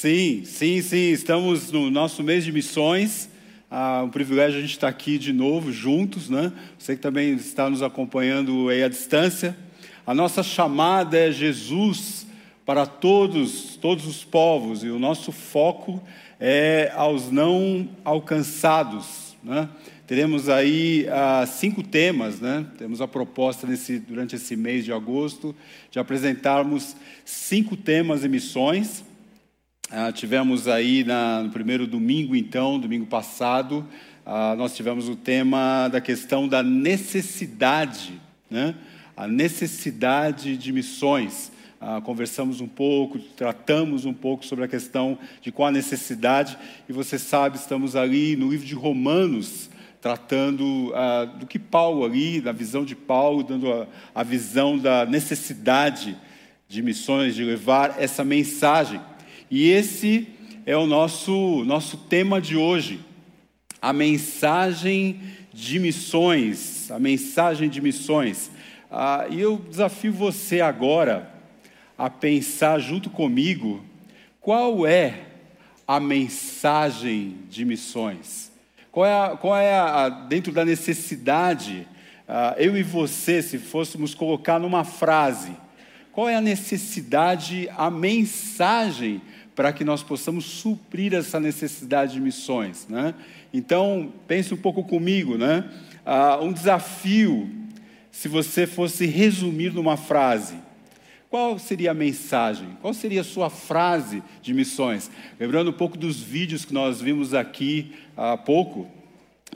Sim, sim, sim. Estamos no nosso mês de missões. Ah, um privilégio a gente estar aqui de novo, juntos, né? Você que também está nos acompanhando aí à distância. A nossa chamada é Jesus para todos, todos os povos, e o nosso foco é aos não alcançados, né? Teremos aí ah, cinco temas, né? Temos a proposta nesse, durante esse mês de agosto de apresentarmos cinco temas e missões. Ah, tivemos aí na, no primeiro domingo, então, domingo passado, ah, nós tivemos o tema da questão da necessidade, né? A necessidade de missões. Ah, conversamos um pouco, tratamos um pouco sobre a questão de qual a necessidade, e você sabe, estamos ali no livro de Romanos, tratando ah, do que Paulo ali, da visão de Paulo, dando a, a visão da necessidade de missões, de levar essa mensagem. E esse é o nosso, nosso tema de hoje, a mensagem de missões, a mensagem de missões. Ah, e eu desafio você agora a pensar junto comigo qual é a mensagem de missões. Qual é, a, qual é a, dentro da necessidade, uh, eu e você, se fôssemos colocar numa frase, qual é a necessidade, a mensagem para que nós possamos suprir essa necessidade de missões, né? Então, pense um pouco comigo, né? Uh, um desafio, se você fosse resumir numa frase, qual seria a mensagem? Qual seria a sua frase de missões? Lembrando um pouco dos vídeos que nós vimos aqui há pouco,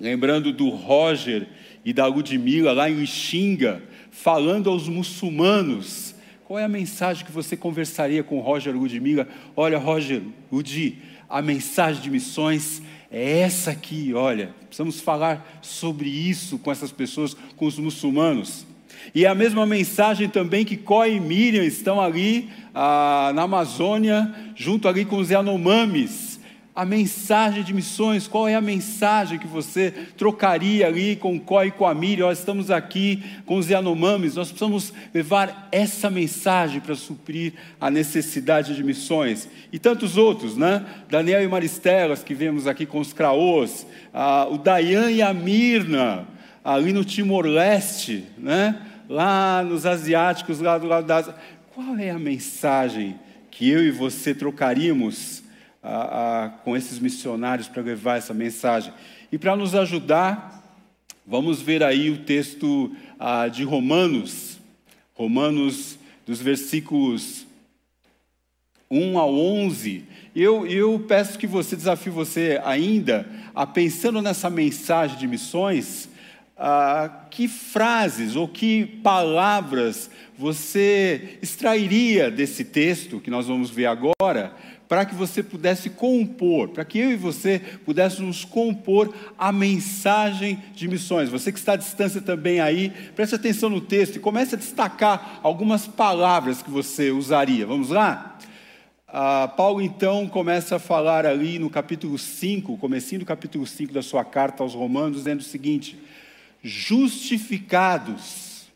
lembrando do Roger e da Ludmilla lá em Ixinga, falando aos muçulmanos. Qual é a mensagem que você conversaria com o Roger Ludmilla? Olha, Roger, Ludi, a mensagem de missões é essa aqui, olha. Precisamos falar sobre isso com essas pessoas, com os muçulmanos. E é a mesma mensagem também que Coy e Miriam estão ali ah, na Amazônia, junto ali com os Yanomamis. A mensagem de missões, qual é a mensagem que você trocaria ali com Coy e com a Miriam? Nós estamos aqui com os Yanomamis, nós precisamos levar essa mensagem para suprir a necessidade de missões. E tantos outros, né? Daniel e Maristelas, que vemos aqui com os Craôs, ah, o Dayan e a Mirna, ali no Timor-Leste, né? lá nos asiáticos, lá do lado da Ásia. Qual é a mensagem que eu e você trocaríamos ah, ah, com esses missionários para levar essa mensagem? E para nos ajudar, vamos ver aí o texto ah, de Romanos, Romanos dos versículos 1 ao 11. Eu, eu peço que você, desafie você ainda, a pensando nessa mensagem de missões, ah, que frases ou que palavras você extrairia desse texto que nós vamos ver agora, para que você pudesse compor, para que eu e você pudéssemos compor a mensagem de missões. Você que está à distância também aí, preste atenção no texto e comece a destacar algumas palavras que você usaria. Vamos lá? Ah, Paulo então começa a falar ali no capítulo 5, comecinho do capítulo 5 da sua carta aos Romanos, dizendo o seguinte: justificados.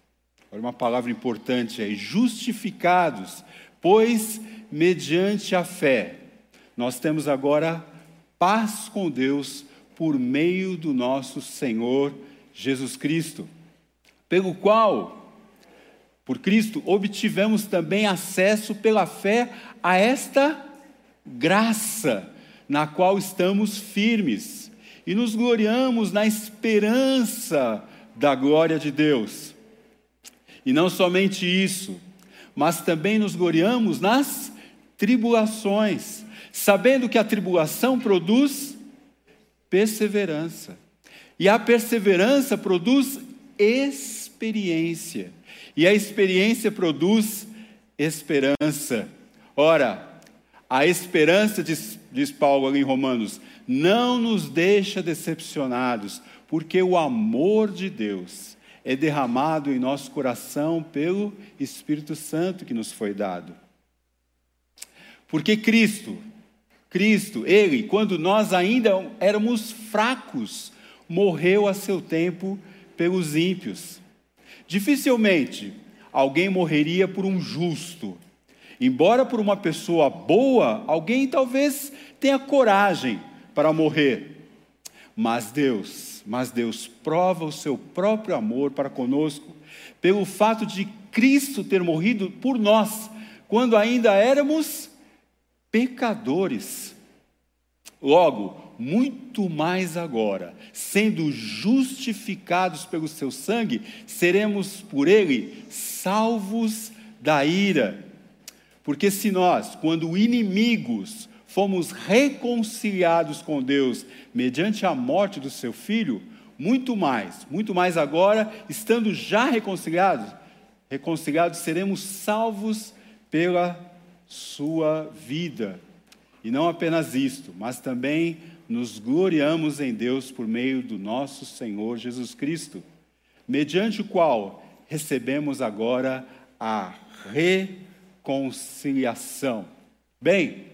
Olha uma palavra importante aí: justificados, pois mediante a fé nós temos agora paz com Deus por meio do nosso Senhor Jesus Cristo, pelo qual, por Cristo, obtivemos também acesso pela fé a esta graça na qual estamos firmes e nos gloriamos na esperança da glória de Deus. E não somente isso, mas também nos gloriamos nas tribulações, sabendo que a tribulação produz perseverança, e a perseverança produz experiência, e a experiência produz esperança. Ora, a esperança, diz, diz Paulo ali em Romanos, não nos deixa decepcionados, porque o amor de Deus é derramado em nosso coração pelo Espírito Santo que nos foi dado. Porque Cristo, Cristo, Ele, quando nós ainda éramos fracos, morreu a seu tempo pelos ímpios. Dificilmente alguém morreria por um justo. Embora por uma pessoa boa, alguém talvez tenha coragem para morrer. Mas Deus, mas Deus prova o seu próprio amor para conosco pelo fato de Cristo ter morrido por nós quando ainda éramos pecadores. Logo, muito mais agora, sendo justificados pelo seu sangue, seremos por ele salvos da ira. Porque se nós, quando inimigos, fomos reconciliados com Deus mediante a morte do seu filho, muito mais, muito mais agora, estando já reconciliados, reconciliados seremos salvos pela sua vida. E não apenas isto, mas também nos gloriamos em Deus por meio do nosso Senhor Jesus Cristo, mediante o qual recebemos agora a reconciliação. Bem,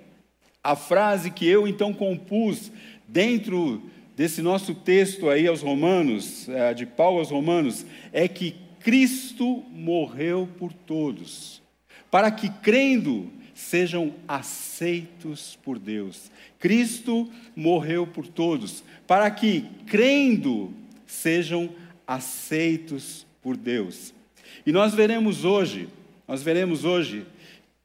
a frase que eu então compus dentro desse nosso texto aí aos Romanos, é, de Paulo aos Romanos, é que Cristo morreu por todos, para que crendo sejam aceitos por Deus. Cristo morreu por todos, para que crendo sejam aceitos por Deus. E nós veremos hoje, nós veremos hoje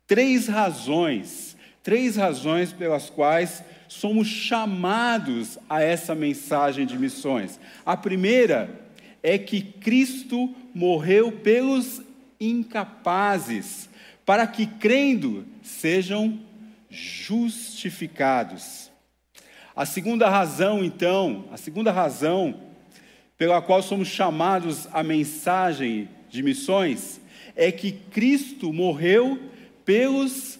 três razões três razões pelas quais somos chamados a essa mensagem de missões. A primeira é que Cristo morreu pelos incapazes, para que crendo sejam justificados. A segunda razão, então, a segunda razão pela qual somos chamados à mensagem de missões é que Cristo morreu pelos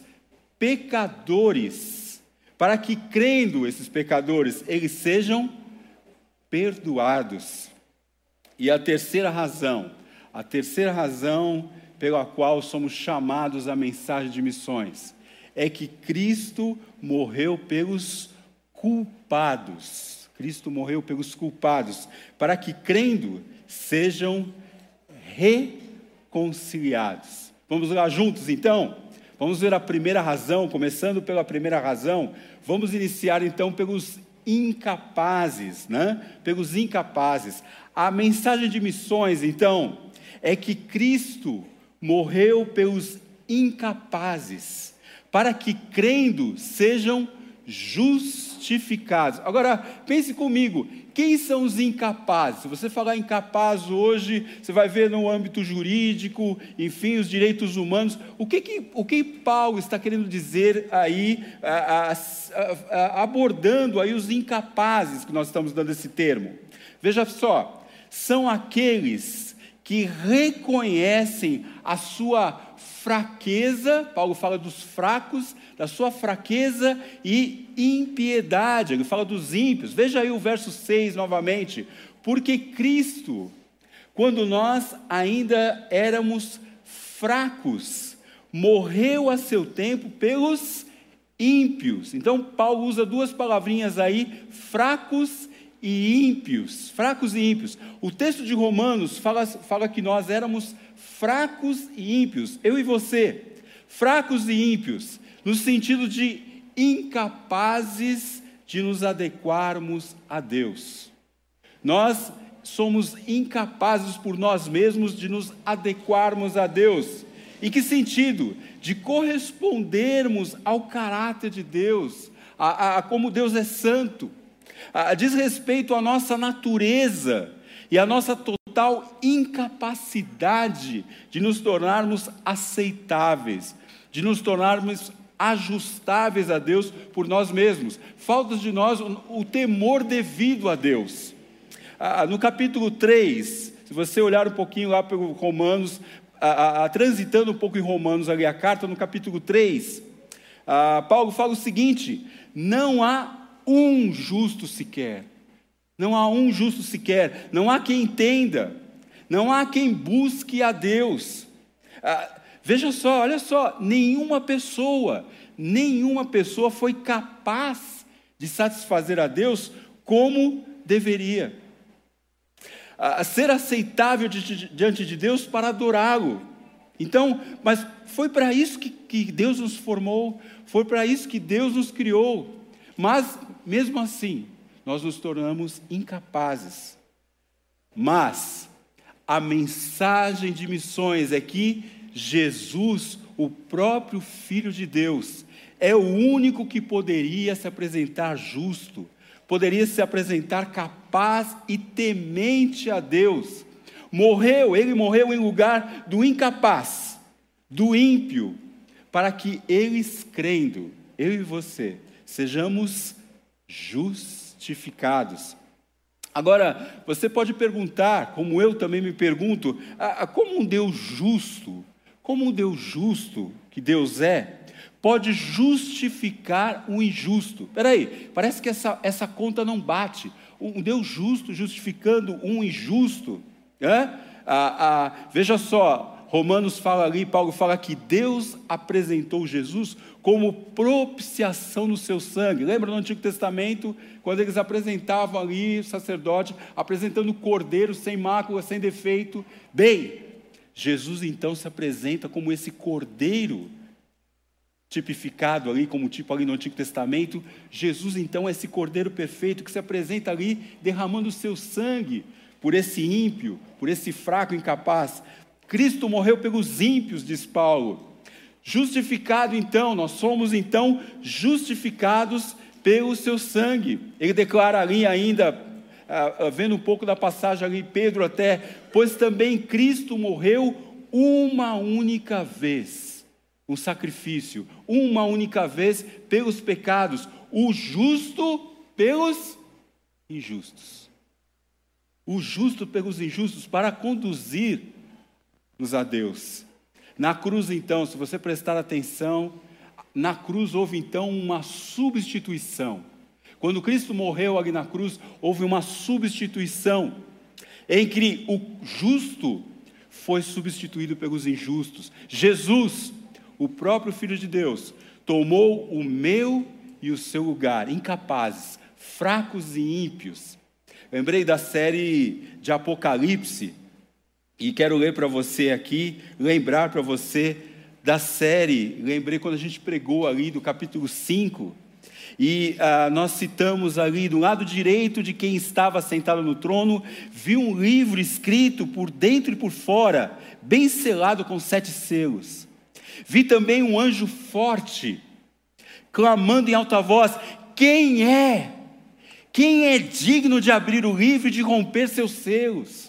pecadores, para que, crendo esses pecadores, eles sejam perdoados. E a terceira razão, a terceira razão pela qual somos chamados à mensagem de missões, é que Cristo morreu pelos culpados. Cristo morreu pelos culpados, para que, crendo, sejam reconciliados. Vamos lá juntos, então? Vamos ver a primeira razão, começando pela primeira razão. Vamos iniciar então pelos incapazes, né? Pelos incapazes. A mensagem de missões, então, é que Cristo morreu pelos incapazes, para que crendo sejam justificados. Agora, pense comigo, quem são os incapazes? Se você falar incapaz hoje, você vai ver no âmbito jurídico, enfim, os direitos humanos. O que, que, o que Paulo está querendo dizer aí, a, a, a, abordando aí os incapazes, que nós estamos dando esse termo? Veja só, são aqueles que reconhecem a sua fraqueza, Paulo fala dos fracos, da sua fraqueza e impiedade, ele fala dos ímpios. Veja aí o verso 6 novamente. Porque Cristo, quando nós ainda éramos fracos, morreu a seu tempo pelos ímpios. Então, Paulo usa duas palavrinhas aí, fracos e ímpios. Fracos e ímpios. O texto de Romanos fala, fala que nós éramos fracos e ímpios, eu e você, fracos e ímpios, no sentido de incapazes de nos adequarmos a Deus. Nós somos incapazes por nós mesmos de nos adequarmos a Deus. Em que sentido? De correspondermos ao caráter de Deus, a, a, a como Deus é santo, diz respeito à nossa natureza e à nossa total incapacidade de nos tornarmos aceitáveis, de nos tornarmos ajustáveis a Deus por nós mesmos. Falta de nós o temor devido a Deus. No capítulo 3, se você olhar um pouquinho lá pelo Romanos, transitando um pouco em Romanos ali, a carta no capítulo 3, Paulo fala o seguinte: não há um justo sequer. Não há um justo sequer, não há quem entenda, não há quem busque a Deus. Ah, veja só, olha só, nenhuma pessoa, nenhuma pessoa foi capaz de satisfazer a Deus como deveria. Ah, ser aceitável diante de Deus para adorá-lo. Então, mas foi para isso que, que Deus nos formou, foi para isso que Deus nos criou. Mas, mesmo assim, nós nos tornamos incapazes. Mas, a mensagem de missões é que Jesus, o próprio Filho de Deus, é o único que poderia se apresentar justo, poderia se apresentar capaz e temente a Deus. Morreu, ele morreu em lugar do incapaz, do ímpio, para que eles crendo, eu e você, sejamos justificados. Agora, você pode perguntar, como eu também me pergunto, como um Deus justo, como um Deus justo que Deus é, pode justificar o injusto. Espera aí, parece que essa, essa conta não bate. Um Deus justo justificando um injusto. Ah, veja só, Romanos fala ali, Paulo fala que Deus apresentou Jesus como propiciação no seu sangue. Lembra no Antigo Testamento, quando eles apresentavam ali o sacerdote, apresentando o cordeiro sem mácula, sem defeito? Bem, Jesus então se apresenta como esse cordeiro tipificado ali, como tipo ali no Antigo Testamento. Jesus então é esse cordeiro perfeito que se apresenta ali derramando o seu sangue por esse ímpio, por esse fraco incapaz. Cristo morreu pelos ímpios, diz Paulo. Justificado então, nós somos então justificados pelo seu sangue. Ele declara ali ainda, ah, ah, vendo um pouco da passagem ali, Pedro até, pois também Cristo morreu uma única vez, um sacrifício, uma única vez pelos pecados, o justo pelos injustos. O justo pelos injustos, para conduzir-nos a Deus. Na cruz, então, se você prestar atenção, na cruz houve então uma substituição. Quando Cristo morreu ali na cruz, houve uma substituição que o justo foi substituído pelos injustos. Jesus, o próprio Filho de Deus, tomou o meu e o seu lugar, incapazes, fracos e ímpios. Lembrei da série de Apocalipse, e quero ler para você aqui, lembrar para você da série, lembrei quando a gente pregou ali do capítulo 5, e ah, nós citamos ali, do lado direito de quem estava sentado no trono, vi um livro escrito por dentro e por fora, bem selado com sete selos. Vi também um anjo forte, clamando em alta voz: Quem é? Quem é digno de abrir o livro e de romper seus selos?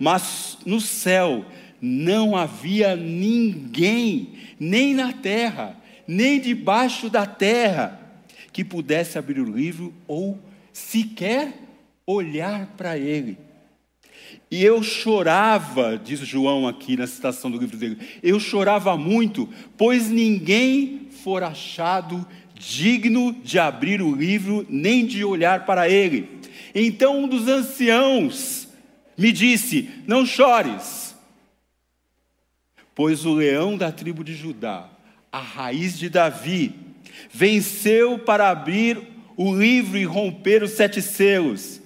Mas no céu não havia ninguém, nem na terra, nem debaixo da terra, que pudesse abrir o livro ou sequer olhar para ele. E eu chorava, diz João aqui na citação do livro dele, eu chorava muito, pois ninguém for achado digno de abrir o livro, nem de olhar para ele. Então um dos anciãos, me disse: Não chores, pois o leão da tribo de Judá, a raiz de Davi, venceu para abrir o livro e romper os sete selos.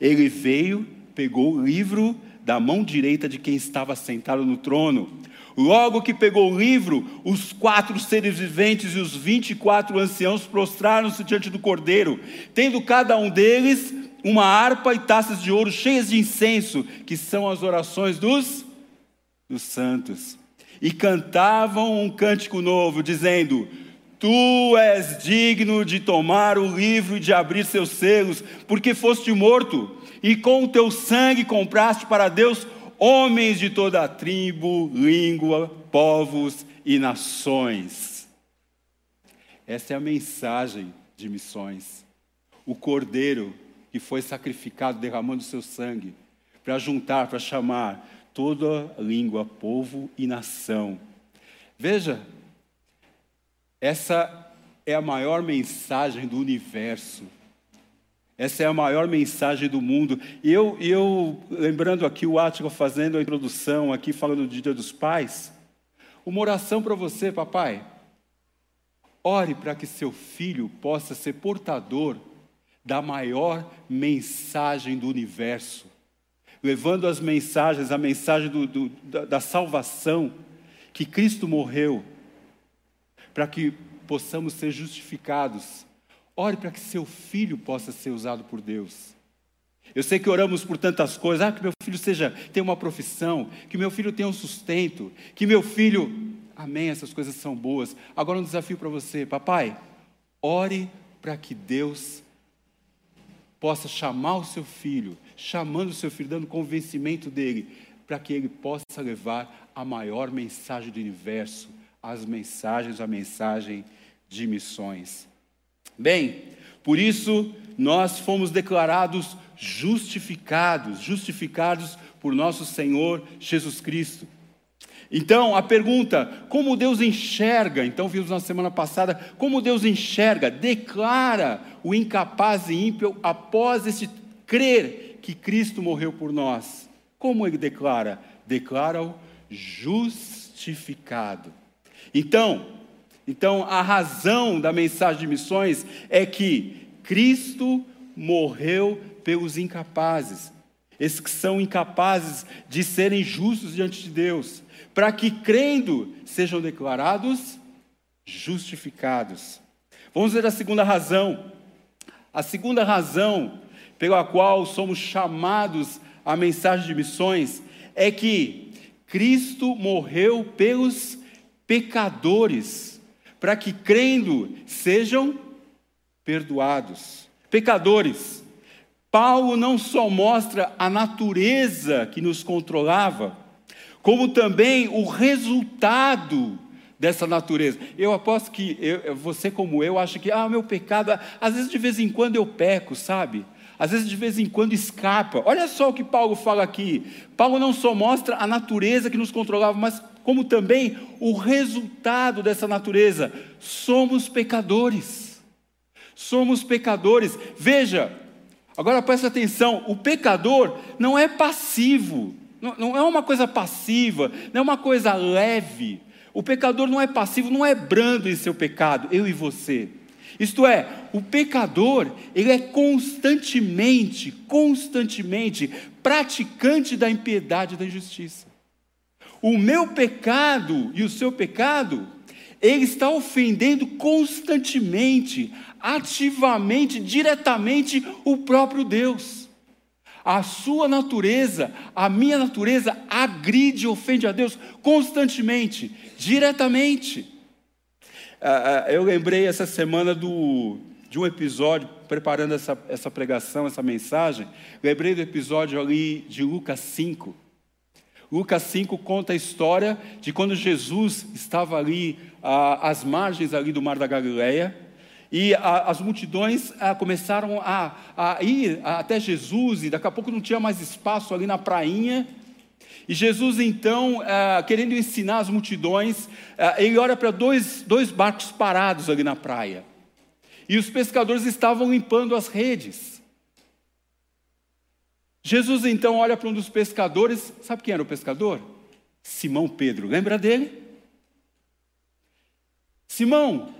Ele veio, pegou o livro da mão direita de quem estava sentado no trono. Logo que pegou o livro, os quatro seres viventes e os vinte e quatro anciãos prostraram-se diante do cordeiro, tendo cada um deles uma harpa e taças de ouro cheias de incenso, que são as orações dos, dos santos. E cantavam um cântico novo, dizendo: Tu és digno de tomar o livro e de abrir seus selos, porque foste morto, e com o teu sangue compraste para Deus homens de toda a tribo, língua, povos e nações. Essa é a mensagem de missões. O Cordeiro que foi sacrificado, derramando seu sangue, para juntar, para chamar toda língua, povo e nação. Veja, essa é a maior mensagem do universo. Essa é a maior mensagem do mundo. E eu, eu lembrando aqui o Átila fazendo a introdução, aqui falando do Dia dos Pais, uma oração para você, papai. Ore para que seu filho possa ser portador da maior mensagem do universo, levando as mensagens, a mensagem do, do, da, da salvação, que Cristo morreu, para que possamos ser justificados. Ore para que seu filho possa ser usado por Deus. Eu sei que oramos por tantas coisas, ah, que meu filho seja, tenha uma profissão, que meu filho tenha um sustento, que meu filho. Amém, essas coisas são boas. Agora um desafio para você, papai, ore para que Deus possa chamar o seu filho, chamando o seu filho, dando convencimento dele, para que ele possa levar a maior mensagem do universo, as mensagens, a mensagem de missões. Bem, por isso nós fomos declarados justificados, justificados por nosso Senhor Jesus Cristo. Então, a pergunta, como Deus enxerga, então vimos na semana passada, como Deus enxerga, declara o incapaz e ímpio após este crer que Cristo morreu por nós. Como ele declara? Declara-o justificado. Então, então a razão da mensagem de missões é que Cristo morreu pelos incapazes, esses que são incapazes de serem justos diante de Deus, para que crendo sejam declarados justificados. Vamos ver a segunda razão. A segunda razão pela qual somos chamados à mensagem de missões é que Cristo morreu pelos pecadores, para que crendo sejam perdoados. Pecadores. Paulo não só mostra a natureza que nos controlava, como também o resultado dessa natureza. Eu aposto que eu, você, como eu, acha que, ah, meu pecado, às vezes de vez em quando eu peco, sabe? Às vezes de vez em quando escapa. Olha só o que Paulo fala aqui. Paulo não só mostra a natureza que nos controlava, mas como também o resultado dessa natureza. Somos pecadores. Somos pecadores. Veja, agora presta atenção: o pecador não é passivo. Não, não é uma coisa passiva, não é uma coisa leve. O pecador não é passivo, não é brando em seu pecado, eu e você. Isto é, o pecador, ele é constantemente, constantemente praticante da impiedade e da injustiça. O meu pecado e o seu pecado, ele está ofendendo constantemente, ativamente, diretamente o próprio Deus. A sua natureza, a minha natureza, agride e ofende a Deus constantemente, diretamente. Ah, ah, eu lembrei essa semana do, de um episódio, preparando essa, essa pregação, essa mensagem, lembrei do episódio ali de Lucas 5. Lucas 5 conta a história de quando Jesus estava ali ah, às margens ali do Mar da Galileia, e a, as multidões a, começaram a, a ir até Jesus, e daqui a pouco não tinha mais espaço ali na prainha. E Jesus, então, querendo ensinar as multidões, ele olha para dois, dois barcos parados ali na praia. E os pescadores estavam limpando as redes. Jesus então olha para um dos pescadores, sabe quem era o pescador? Simão Pedro, lembra dele? Simão,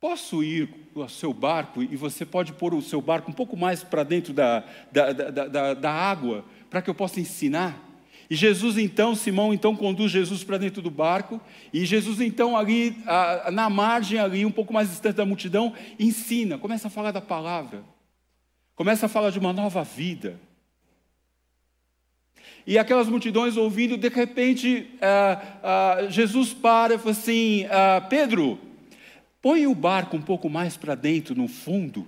Posso ir ao seu barco e você pode pôr o seu barco um pouco mais para dentro da, da, da, da, da água, para que eu possa ensinar? E Jesus então, Simão então conduz Jesus para dentro do barco, e Jesus então ali, na margem ali, um pouco mais distante da multidão, ensina, começa a falar da palavra, começa a falar de uma nova vida. E aquelas multidões ouvindo, de repente, ah, ah, Jesus para e fala assim, ah, Pedro, Põe o barco um pouco mais para dentro, no fundo,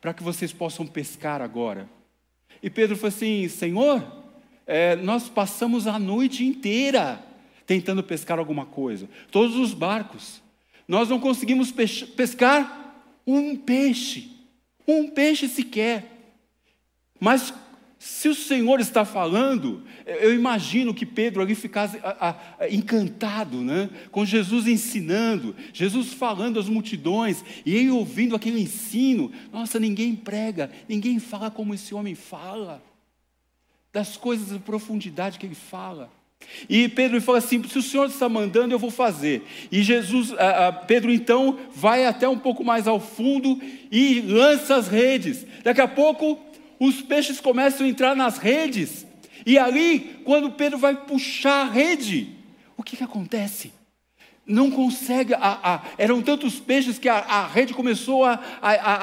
para que vocês possam pescar agora. E Pedro falou assim: Senhor, é, nós passamos a noite inteira tentando pescar alguma coisa, todos os barcos. Nós não conseguimos pescar um peixe, um peixe sequer. Mas se o Senhor está falando, eu imagino que Pedro ali ficasse a, a, encantado, né? com Jesus ensinando, Jesus falando às multidões, e ele ouvindo aquele ensino. Nossa, ninguém prega, ninguém fala como esse homem fala, das coisas de profundidade que ele fala. E Pedro fala assim: se o Senhor está mandando, eu vou fazer. E Jesus, Pedro então vai até um pouco mais ao fundo e lança as redes. Daqui a pouco os peixes começam a entrar nas redes E ali, quando Pedro vai puxar a rede, o que, que acontece? Não consegue, a, a, eram tantos peixes que a, a rede começou a,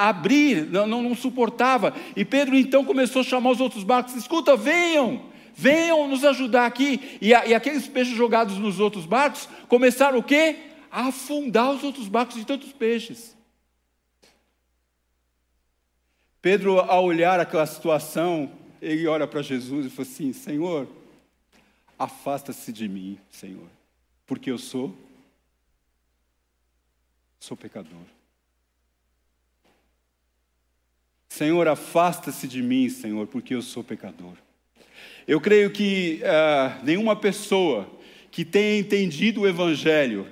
abrir, não, não, não suportava. E Pedro então começou a chamar os outros barcos: escuta, venham, venham nos ajudar aqui. E, e, aqueles peixes jogados nos outros barcos começaram o quê? A afundar os outros barcos de tantos peixes. Pedro, ao olhar aquela situação, ele olha para Jesus e fala assim: Senhor, afasta-se de mim, Senhor, porque eu sou, sou pecador. Senhor, afasta-se de mim, Senhor, porque eu sou pecador. Eu creio que uh, nenhuma pessoa que tenha entendido o Evangelho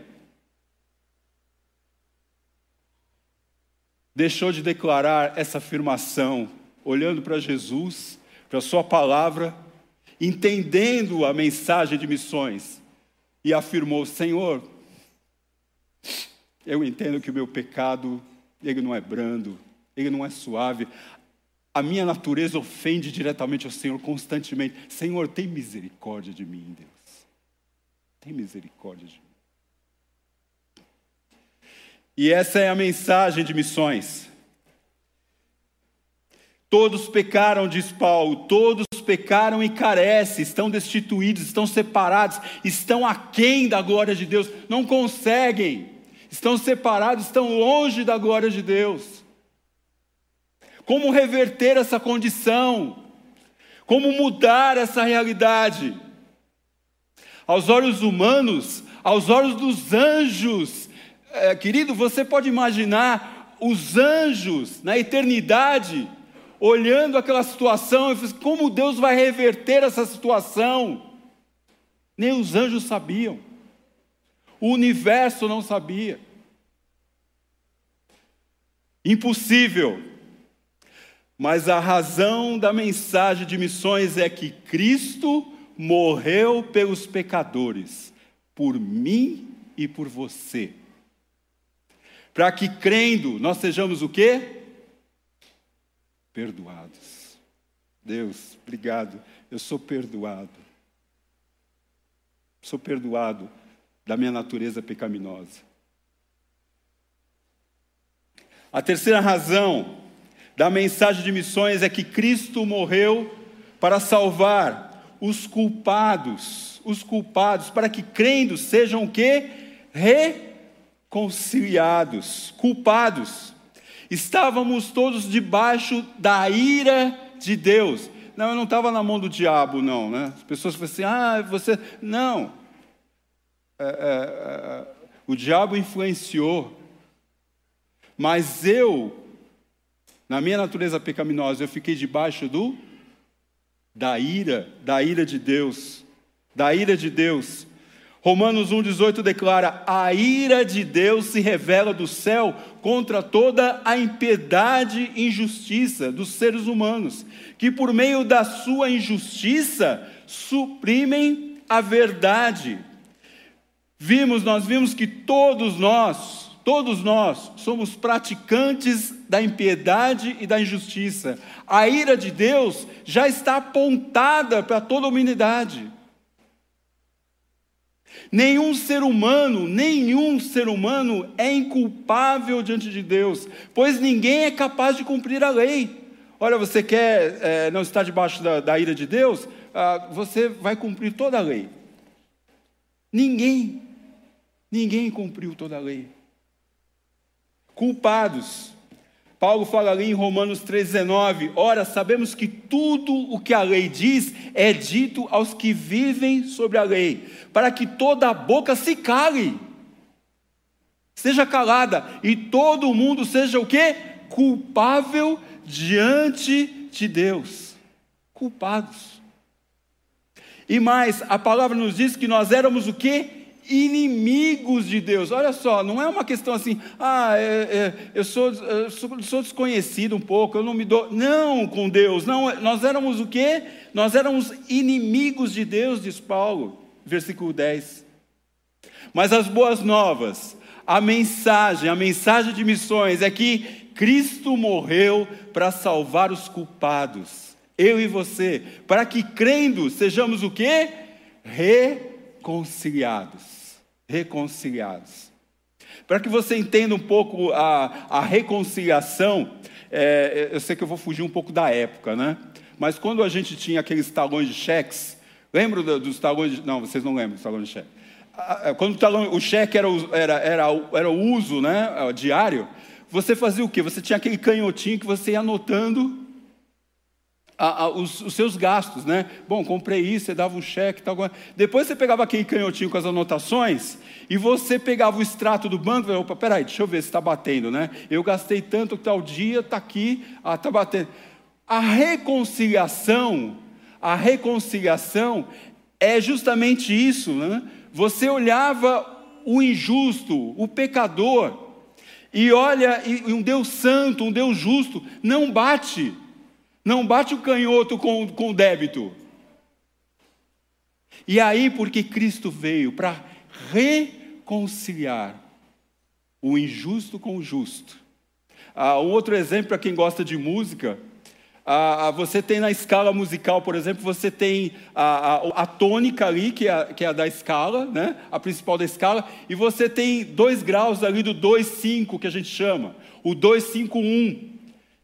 deixou de declarar essa afirmação, olhando para Jesus, para a Sua palavra, entendendo a mensagem de missões, e afirmou: Senhor, eu entendo que o meu pecado, ele não é brando, ele não é suave. A minha natureza ofende diretamente ao Senhor constantemente. Senhor, tem misericórdia de mim, Deus. Tem misericórdia de mim. E essa é a mensagem de missões. Todos pecaram, diz Paulo, todos pecaram e carecem, estão destituídos, estão separados, estão aquém da glória de Deus, não conseguem, estão separados, estão longe da glória de Deus. Como reverter essa condição? Como mudar essa realidade? Aos olhos humanos, aos olhos dos anjos, é, querido, você pode imaginar os anjos na eternidade olhando aquela situação e falando, como Deus vai reverter essa situação? Nem os anjos sabiam, o universo não sabia. Impossível. Mas a razão da mensagem de missões é que Cristo morreu pelos pecadores, por mim e por você para que crendo nós sejamos o quê? Perdoados. Deus, obrigado. Eu sou perdoado. Sou perdoado da minha natureza pecaminosa. A terceira razão da mensagem de missões é que Cristo morreu para salvar os culpados, os culpados, para que crendo sejam o quê? Re conciliados, culpados. Estávamos todos debaixo da ira de Deus. Não, eu não estava na mão do diabo, não. Né? As pessoas falam assim, ah, você. Não. É, é, é, o diabo influenciou. Mas eu, na minha natureza pecaminosa, eu fiquei debaixo do da ira, da ira de Deus, da ira de Deus. Romanos 1,18 declara: A ira de Deus se revela do céu contra toda a impiedade e injustiça dos seres humanos, que por meio da sua injustiça suprimem a verdade. Vimos, nós vimos que todos nós, todos nós somos praticantes da impiedade e da injustiça. A ira de Deus já está apontada para toda a humanidade. Nenhum ser humano, nenhum ser humano é inculpável diante de Deus, pois ninguém é capaz de cumprir a lei. Olha, você quer é, não estar debaixo da, da ira de Deus? Ah, você vai cumprir toda a lei. Ninguém, ninguém cumpriu toda a lei. Culpados, Paulo fala ali em Romanos 3,19: Ora, sabemos que tudo o que a lei diz é dito aos que vivem sobre a lei, para que toda a boca se cale, seja calada, e todo mundo seja o que? Culpável diante de Deus. Culpados. E mais, a palavra nos diz que nós éramos o que? Inimigos de Deus. Olha só, não é uma questão assim, ah, é, é, eu, sou, eu sou, sou, desconhecido um pouco, eu não me dou. Não, com Deus, não, nós éramos o quê? Nós éramos inimigos de Deus, diz Paulo, versículo 10. Mas as boas novas, a mensagem, a mensagem de missões é que Cristo morreu para salvar os culpados. Eu e você, para que crendo sejamos o quê? Reconciliados. Reconciliados. Para que você entenda um pouco a, a reconciliação, é, eu sei que eu vou fugir um pouco da época, né? Mas quando a gente tinha aqueles talões de cheques, lembra dos talões de. Não, vocês não lembram dos talões de cheque. Quando o, talão, o cheque era, era, era, era o uso né, diário, você fazia o quê? Você tinha aquele canhotinho que você ia anotando a, a, os, os, seus gastos, né? Bom, comprei isso, você dava um cheque, tal. Depois você pegava aquele canhotinho com as anotações e você pegava o extrato do banco e falava, opa, peraí, deixa eu ver se está batendo, né? Eu gastei tanto tal dia, está aqui, ah, está batendo. A reconciliação, a reconciliação é justamente isso, né? Você olhava o injusto, o pecador, e olha, e um Deus santo, um Deus justo, não bate não bate o canhoto com, com o débito. E aí, porque Cristo veio para reconciliar o injusto com o justo. Ah, um outro exemplo para quem gosta de música, ah, ah, você tem na escala musical, por exemplo, você tem a, a, a tônica ali, que é, que é, a da escala, né? a principal da escala, e você tem dois graus ali do 2,5, que a gente chama, o 2,5,1.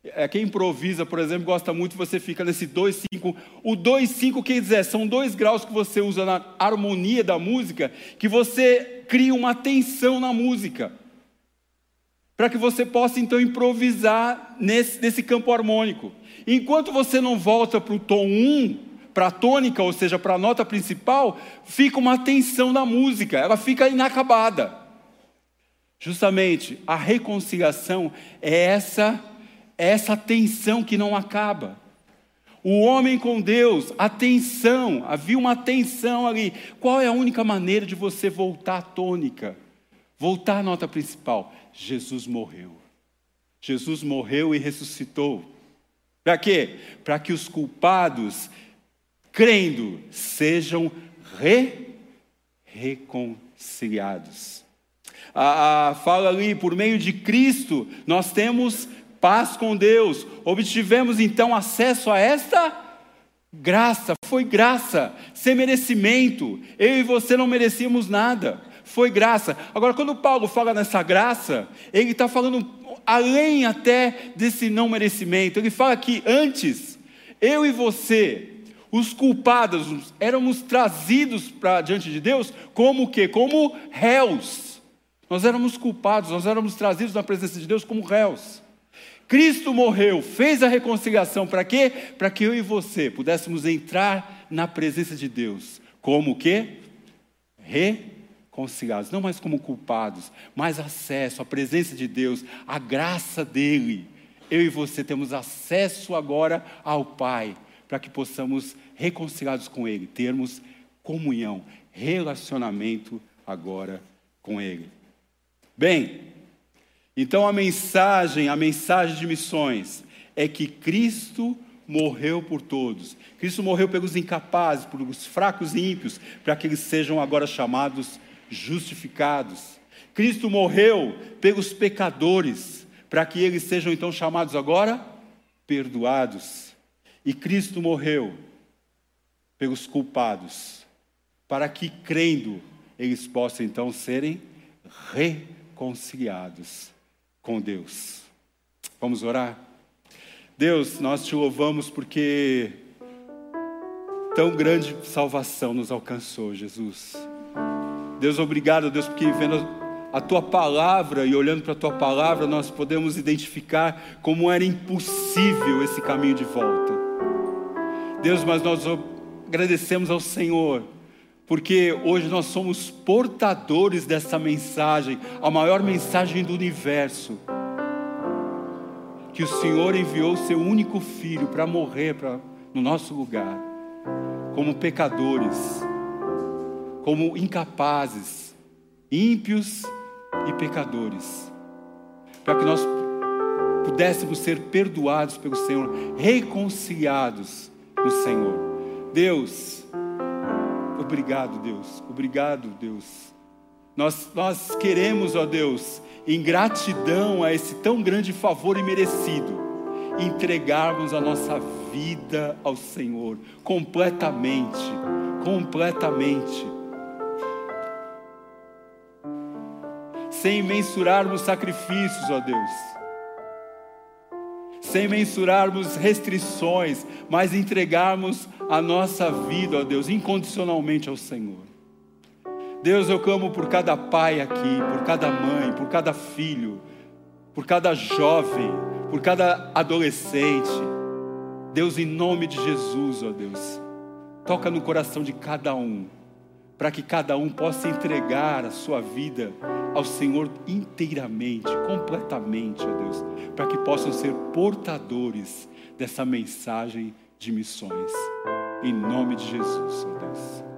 É, quem improvisa, por exemplo, gosta muito, você fica nesse 2,5. O 2,5 quer dizer, são dois graus que você usa na harmonia da música, que você cria uma tensão na música. Para que você possa então improvisar nesse, nesse campo harmônico. Enquanto você não volta para o tom 1, para a tônica, ou seja, para a nota principal, fica uma tensão na música, ela fica inacabada. Justamente, a reconciliação é essa é essa tensão que não acaba. O homem com Deus, a tensão, havia uma tensão ali. Qual é a única maneira de você voltar à tônica? Voltar à nota principal? Jesus morreu. Jesus morreu e ressuscitou. Para quê? Para que os culpados, crendo, sejam re reconciliados. A, a, fala ali, por meio de Cristo, nós temos paz com Deus. Obtivemos então acesso a esta graça, foi graça, sem merecimento. Eu e você não merecíamos nada, foi graça. Agora, quando Paulo fala nessa graça, ele está falando além até desse não merecimento. Ele fala que antes, eu e você, os culpados, éramos trazidos para diante de Deus como o quê? Como réus. Nós éramos culpados, nós éramos trazidos na presença de Deus como réus. Cristo morreu, fez a reconciliação para quê? Para que eu e você pudéssemos entrar na presença de Deus. Como o quê? Reconciliados, não mais como culpados, mas acesso à presença de Deus, à graça dele. Eu e você temos acesso agora ao Pai, para que possamos reconciliados com ele, termos comunhão, relacionamento agora com ele. Bem, então a mensagem, a mensagem de missões é que Cristo morreu por todos. Cristo morreu pelos incapazes, pelos fracos e ímpios, para que eles sejam agora chamados justificados. Cristo morreu pelos pecadores, para que eles sejam então chamados agora perdoados. E Cristo morreu pelos culpados, para que crendo eles possam então serem reconciliados com Deus. Vamos orar? Deus, nós te louvamos porque tão grande salvação nos alcançou, Jesus. Deus, obrigado, Deus, porque vendo a tua palavra e olhando para a tua palavra, nós podemos identificar como era impossível esse caminho de volta. Deus, mas nós agradecemos ao Senhor porque hoje nós somos portadores dessa mensagem, a maior mensagem do universo. Que o Senhor enviou o seu único filho para morrer pra, no nosso lugar, como pecadores, como incapazes, ímpios e pecadores, para que nós pudéssemos ser perdoados pelo Senhor, reconciliados no Senhor. Deus, Obrigado, Deus. Obrigado, Deus. Nós, nós queremos, ó Deus, em gratidão a esse tão grande favor e merecido, entregarmos a nossa vida ao Senhor completamente, completamente. Sem mensurarmos sacrifícios, ó Deus. Sem mensurarmos restrições, mas entregarmos a nossa vida, ó Deus, incondicionalmente ao Senhor. Deus, eu clamo por cada pai aqui, por cada mãe, por cada filho, por cada jovem, por cada adolescente. Deus, em nome de Jesus, ó Deus, toca no coração de cada um, para que cada um possa entregar a sua vida ao Senhor inteiramente, completamente, ó Deus, para que possam ser portadores dessa mensagem de missões. Em nome de Jesus, ó Deus.